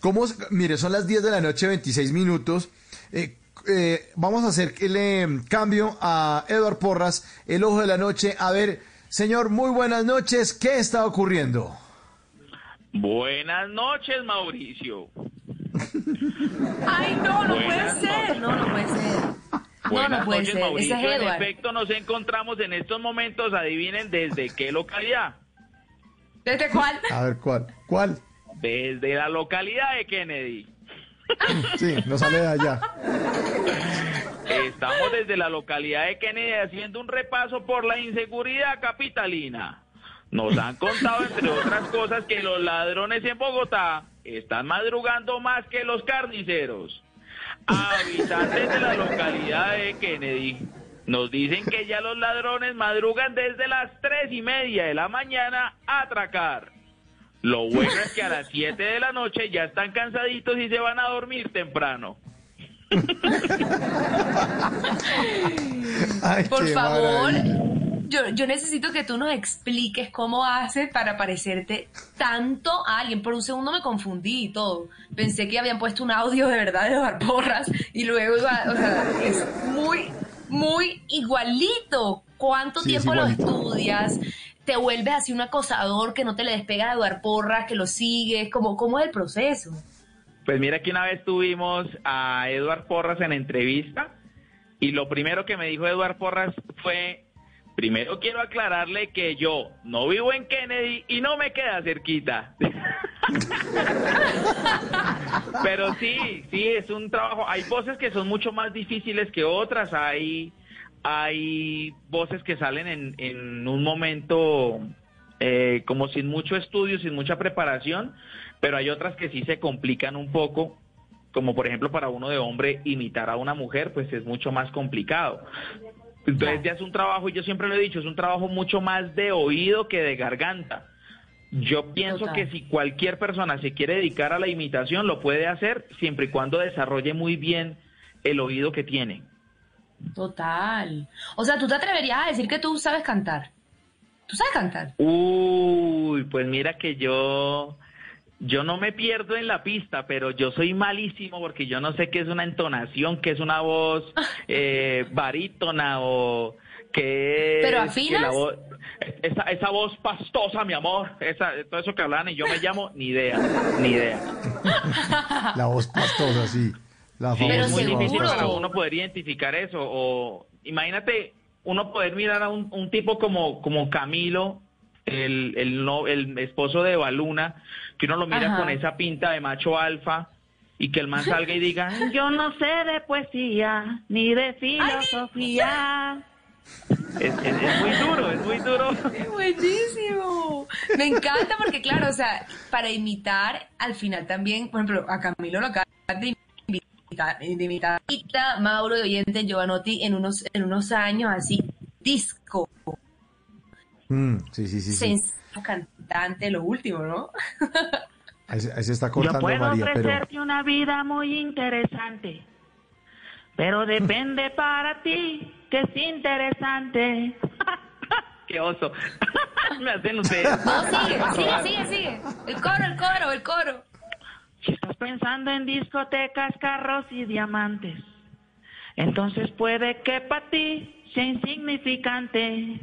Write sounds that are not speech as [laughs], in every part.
¿Cómo, mire, son las 10 de la noche, 26 minutos. Eh, eh, vamos a hacer el eh, cambio a Eduard Porras, el ojo de la noche. A ver, señor, muy buenas noches. ¿Qué está ocurriendo? Buenas noches, Mauricio. Ay, no, no puede ser. No, no puede ser. Buenas no puede noches, ser. Mauricio. Es en Edward. efecto, nos encontramos en estos momentos, adivinen desde qué localidad. ¿Desde cuál? A ver, ¿cuál? ¿Cuál? Desde la localidad de Kennedy. Sí, no sale de allá. Estamos desde la localidad de Kennedy haciendo un repaso por la inseguridad capitalina. Nos han contado, entre otras cosas, que los ladrones en Bogotá están madrugando más que los carniceros. Habitantes de la localidad de Kennedy nos dicen que ya los ladrones madrugan desde las tres y media de la mañana a atracar. Lo bueno es que a las 7 de la noche ya están cansaditos y se van a dormir temprano. [laughs] Ay, Por qué favor, maravilla. yo, yo necesito que tú nos expliques cómo haces para parecerte tanto a alguien. Por un segundo me confundí y todo. Pensé que habían puesto un audio de verdad de Barborras y luego iba, o sea, es muy, muy igualito. ¿Cuánto Sí, tiempo lo estudias? ¿Te vuelves así un acosador que no te le despega de Eduard Porras, que lo sigues? ¿Cómo, ¿Cómo es el proceso? Pues mira que una vez tuvimos a Eduard Porras en entrevista y lo primero que me dijo Eduard Porras fue, primero quiero aclararle que yo no vivo en Kennedy y no me queda cerquita. [laughs] Pero sí, sí, es un trabajo. Hay voces que son mucho más difíciles que otras. Hay, hay voces que salen en, en un momento eh, como sin mucho estudio, sin mucha preparación, pero hay otras que sí se complican un poco, como por ejemplo para uno de hombre imitar a una mujer, pues es mucho más complicado. Entonces ya es un trabajo, y yo siempre lo he dicho, es un trabajo mucho más de oído que de garganta. Yo pienso Total. que si cualquier persona se quiere dedicar a la imitación, lo puede hacer siempre y cuando desarrolle muy bien el oído que tiene. Total. O sea, tú te atreverías a decir que tú sabes cantar. ¿Tú sabes cantar? Uy, pues mira que yo, yo no me pierdo en la pista, pero yo soy malísimo porque yo no sé qué es una entonación, qué es una voz [laughs] eh, barítona o qué es... ¿Pero que afinas? la voz- esa, esa voz pastosa, mi amor, esa, todo eso que hablan y yo me llamo, ni idea, ni idea. La voz pastosa, sí. La Sí, Pero es muy difícil para uno poder identificar eso. O imagínate uno poder mirar a un, un tipo como, como Camilo, el, el, no, el esposo de Baluna, que uno lo mira Ajá. con esa pinta de macho alfa y que el man salga y diga, yo no sé de poesía ni de filosofía. Es, es- es muy duro, es muy duro. [laughs] Buenísimo. Me encanta porque, claro, o sea, para imitar, al final también, por ejemplo, a Camilo lo acaba de imitar, Mauro de Oyente Giovanotti en unos, en unos años así, disco, Mm, sí, sí, sí. sí. cantante, lo último, ¿no? [laughs] Ahí, se- ahí se está Yo cortando puedo María, pero... ofrecerte una vida muy interesante, pero depende [laughs] para ti que es interesante. [laughs] ¡Qué oso! Me hacen ustedes. No, sigue, sigue, sigue, sigue. El coro, el coro, el coro. Pensando en discotecas, carros y diamantes, entonces puede que para ti sea insignificante.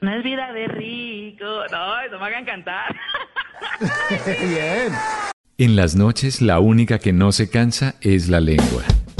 No es vida de rico. No, eso me hagan cantar. [laughs] Bien. En las noches la única que no se cansa es la lengua.